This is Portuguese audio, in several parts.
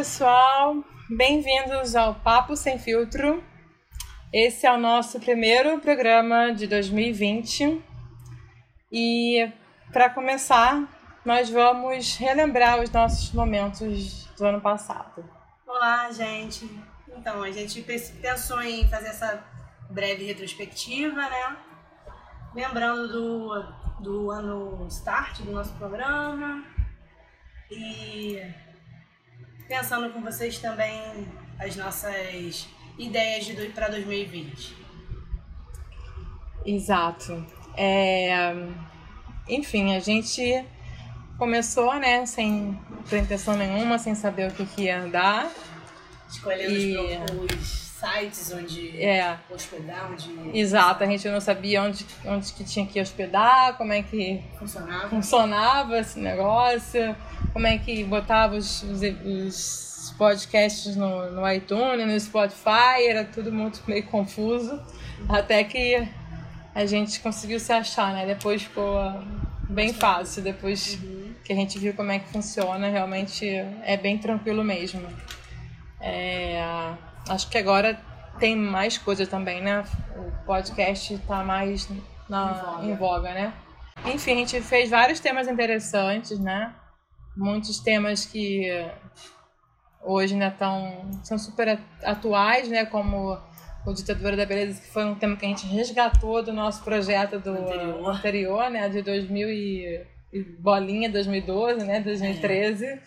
pessoal, bem-vindos ao Papo Sem Filtro. Esse é o nosso primeiro programa de 2020 e para começar, nós vamos relembrar os nossos momentos do ano passado. Olá, gente. Então, a gente pensou em fazer essa breve retrospectiva, né? Lembrando do, do ano start do nosso programa e pensando com vocês também as nossas ideias de para 2020. Exato. É, enfim, a gente começou, né, sem pretensão nenhuma, sem saber o que, que ia dar. Escolhendo e... os sites onde é. hospedar, onde... Exato, a gente não sabia onde, onde que tinha que hospedar, como é que funcionava, funcionava esse negócio, como é que botava os, os, os podcasts no, no iTunes, no Spotify, era tudo muito meio confuso, até que a gente conseguiu se achar, né? Depois ficou bem fácil, depois uhum. que a gente viu como é que funciona, realmente é bem tranquilo mesmo. É, acho que agora tem mais coisa também, né? O podcast está mais na, em, voga. em voga, né? Enfim, a gente fez vários temas interessantes, né? Muitos temas que hoje ainda estão são super atuais, né? Como o Ditadura da Beleza, que foi um tema que a gente resgatou do nosso projeto do anterior, anterior né? De 2000 e, e bolinha, 2012, né? 2013. É.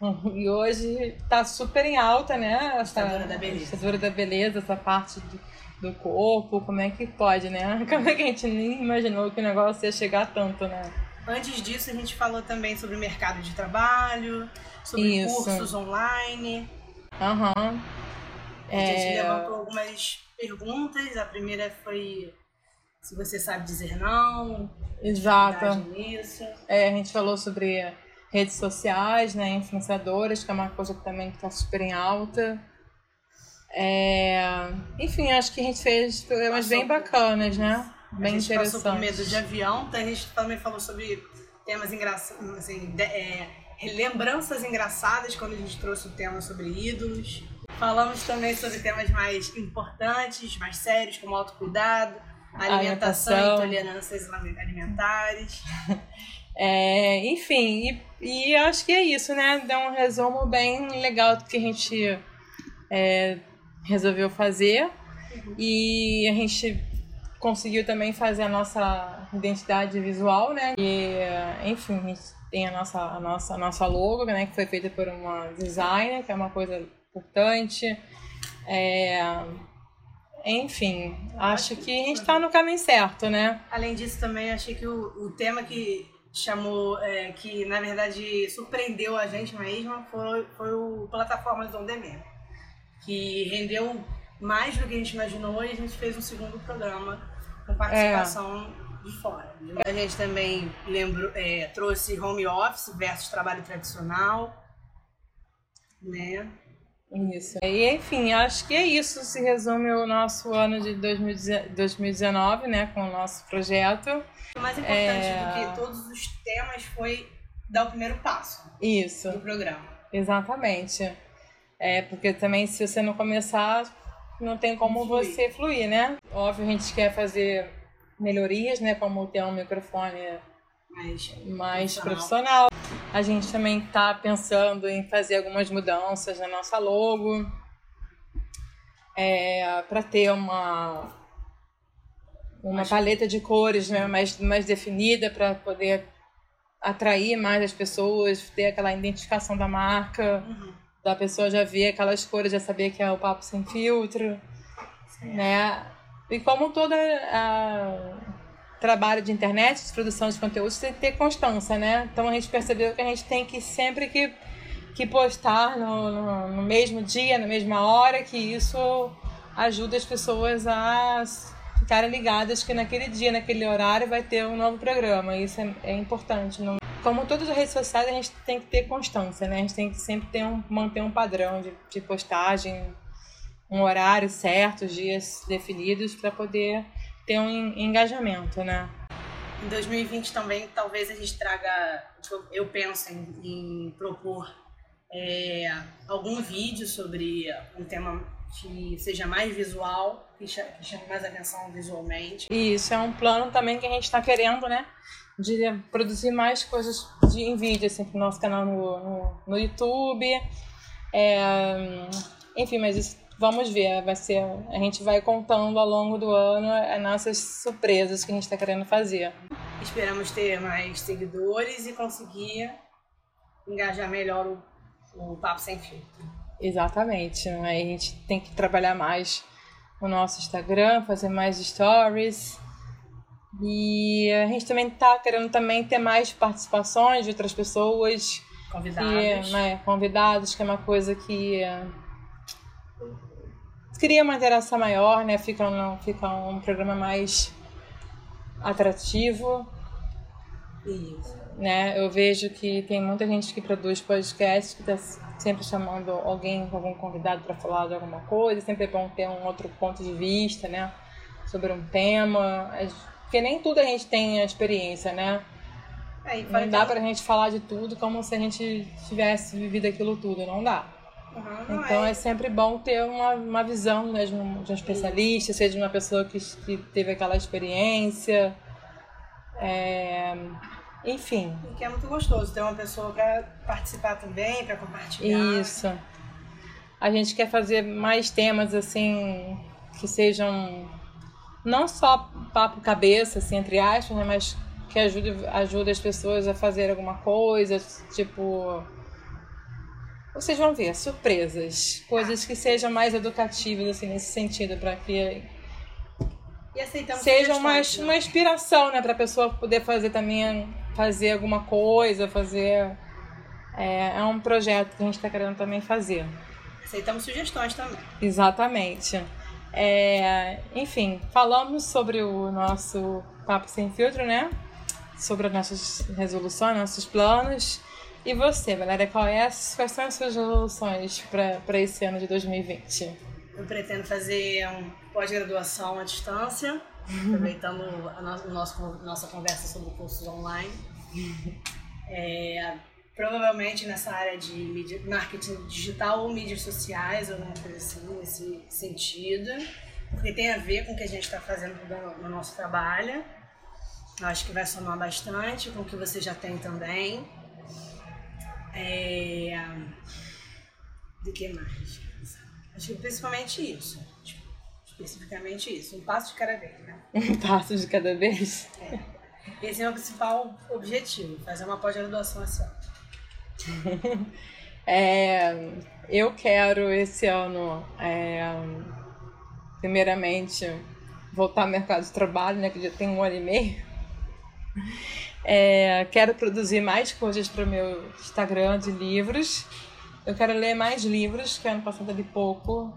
E hoje tá super em alta, né? Essa ditadura da beleza. Ditadura da beleza, essa parte do, do corpo, como é que pode, né? Como é que a gente nem imaginou que o negócio ia chegar tanto, né? Antes disso, a gente falou também sobre o mercado de trabalho, sobre Isso. cursos online. Aham. Uhum. A gente é... levantou algumas perguntas. A primeira foi se você sabe dizer não. Exato. Nisso. É, a gente falou sobre redes sociais, né, influenciadoras, que é uma coisa que também está super em alta. É... Enfim, acho que a gente fez programas passou bem bacanas, né? Bem a gente interessantes. passou por medo de avião, então a gente também falou sobre temas engraçados, assim, de, é, lembranças engraçadas quando a gente trouxe o tema sobre ídolos. Falamos também sobre temas mais importantes, mais sérios, como autocuidado, alimentação, alimentação. e tolerâncias alimentares. É, enfim, e, e, acho que é isso, né? Dá um resumo bem legal do que a gente é, resolveu fazer. Uhum. E a gente conseguiu também fazer a nossa identidade visual, né? E, enfim, a gente tem a nossa, a nossa, a nossa logo, né? Que foi feita por uma designer, que é uma coisa importante. É, enfim, acho que a gente está no caminho certo, né? Além disso, também achei que o, o tema que chamou, é, que na verdade surpreendeu a gente mesmo, foi, foi o Plataformas On Demand, que rendeu mais do que a gente imaginou e a gente fez um segundo programa com participação é. de fora. A gente também lembrou, é, trouxe home office versus trabalho tradicional, né? Isso. E enfim, acho que é isso. Se resume o nosso ano de 2019, né, com o nosso projeto. O mais importante é... do que todos os temas foi dar o primeiro passo. Isso. Do programa. Exatamente. É, porque também se você não começar, não tem como fluir. você fluir, né? Óbvio, a gente quer fazer melhorias, né, como ter um microfone mais, mais profissional. profissional. A gente também está pensando em fazer algumas mudanças na nossa logo é, para ter uma uma paleta de cores né, mais, mais definida para poder atrair mais as pessoas, ter aquela identificação da marca, uhum. da pessoa já ver aquelas cores, já saber que é o papo sem filtro, Sim. né? E como toda a trabalho de internet, de produção de conteúdo, tem que ter constância, né? Então a gente percebeu que a gente tem que sempre que, que postar no, no, no mesmo dia, na mesma hora, que isso ajuda as pessoas a ficarem ligadas que naquele dia, naquele horário, vai ter um novo programa. Isso é, é importante. Não... Como todas as redes sociais, a gente tem que ter constância, né? A gente tem que sempre ter um, manter um padrão de, de postagem, um horário certo, dias definidos para poder ter um engajamento, né? Em 2020 também, talvez a gente traga, tipo, eu penso em, em propor é, algum vídeo sobre um tema que seja mais visual, que chame mais atenção visualmente. Isso, é um plano também que a gente está querendo, né? De produzir mais coisas de, em vídeo, assim, pro nosso canal no, no, no YouTube. É, enfim, mas isso, vamos ver, vai ser, a gente vai contando ao longo do ano as nossas surpresas que a gente está querendo fazer. Esperamos ter mais seguidores e conseguir engajar melhor o, o Papo Sem Filtro. Exatamente. Aí a gente tem que trabalhar mais o nosso Instagram, fazer mais stories. E a gente também está querendo também ter mais participações de outras pessoas. Convidados. Que, né, convidados, que é uma coisa que cria uma interação maior, né? Fica um, fica um programa mais atrativo. Isso. Né? Eu vejo que tem muita gente que produz podcast que está sempre chamando alguém, algum convidado para falar de alguma coisa, sempre é bom ter um outro ponto de vista, né? Sobre um tema. Porque nem tudo a gente tem a experiência, né? É, não dá pra gente falar de tudo como se a gente tivesse vivido aquilo tudo, não dá. Uhum, então é. é. sempre bom ter uma, uma visão né, de, um, de um especialista, seja de uma pessoa que, que teve aquela experiência. É, enfim. E que é muito gostoso ter uma pessoa para participar também, para compartilhar. Isso. A gente quer fazer mais temas assim que sejam não só papo cabeça, assim, entre aspas, né, mas que ajude, ajude as pessoas a fazer alguma coisa, tipo. Vocês vão ver, surpresas. Coisas que sejam mais educativas, assim, nesse sentido, para que e aceitamos seja uma, né? uma inspiração, né, para a pessoa poder fazer também, fazer alguma coisa, fazer. É, é um projeto que a gente está querendo também fazer. Aceitamos sugestões também. Exatamente. É, enfim, falamos sobre o nosso Papo Sem Filtro, né? Sobre as nossas resoluções, nossos planos. E você, Valéria, qual é, quais são as suas resoluções para esse ano de 2020? Eu pretendo fazer um pós-graduação à distância, aproveitando a no, nosso, nossa conversa sobre cursos online. É, provavelmente nessa área de mídia, marketing digital ou mídias sociais, alguma coisa assim, nesse sentido, porque tem a ver com o que a gente está fazendo no, no nosso trabalho. Acho que vai somar bastante com o que você já tem também. É... Do que mais? Acho que principalmente isso especificamente isso, um passo de cada vez, né? Um passo de cada vez? É. Esse é o principal objetivo, fazer uma pós-graduação assim. é, eu quero esse ano, é, primeiramente, voltar ao mercado de trabalho, né, que já tem um ano e meio. É, quero produzir mais coisas para o meu Instagram de livros. Eu quero ler mais livros, que ano passado eu li pouco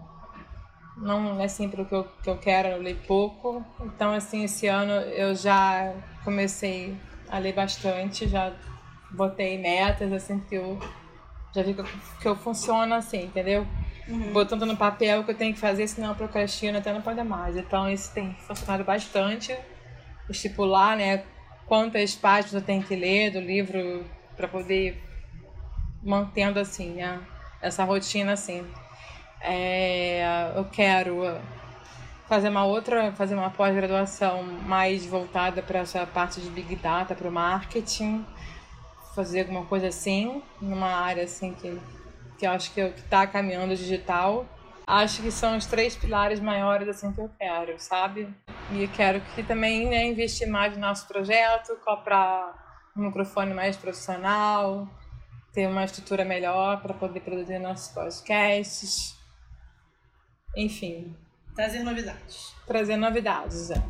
não é sempre o que eu, que eu quero, eu leio pouco. Então, assim, esse ano eu já comecei a ler bastante, já botei metas, assim, que eu já vi que eu, que eu funciono assim, entendeu? Uhum. Botando no papel o que eu tenho que fazer, senão eu procrastino até não pode mais. Então, isso tem funcionado bastante. Estipular, né, quantas páginas eu tenho que ler do livro para poder mantendo assim, essa rotina assim. É, eu quero fazer uma outra, fazer uma pós-graduação mais voltada para essa parte de Big Data, para o marketing, fazer alguma coisa assim, numa área assim que, que eu acho que está caminhando digital. Acho que são os três pilares maiores assim que eu quero, sabe? E quero que também né, investir mais no nosso projeto, comprar um microfone mais profissional, ter uma estrutura melhor para poder produzir nossos podcasts enfim. Trazer novidades. Trazer novidades, é.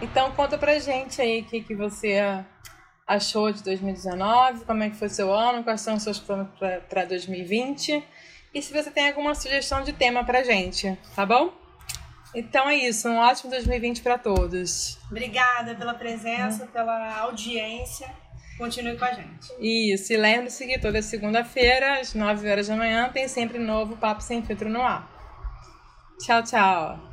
Então conta pra gente aí o que, que você achou de 2019, como é que foi seu ano, quais são os seus planos para 2020 e se você tem alguma sugestão de tema pra gente, tá bom? Então é isso, um ótimo 2020 para todos. Obrigada pela presença, pela audiência. Continue com a gente. Isso, e lembre-se que toda segunda-feira, às 9 horas da manhã, tem sempre novo Papo Sem Filtro no ar. Tchau, tchau.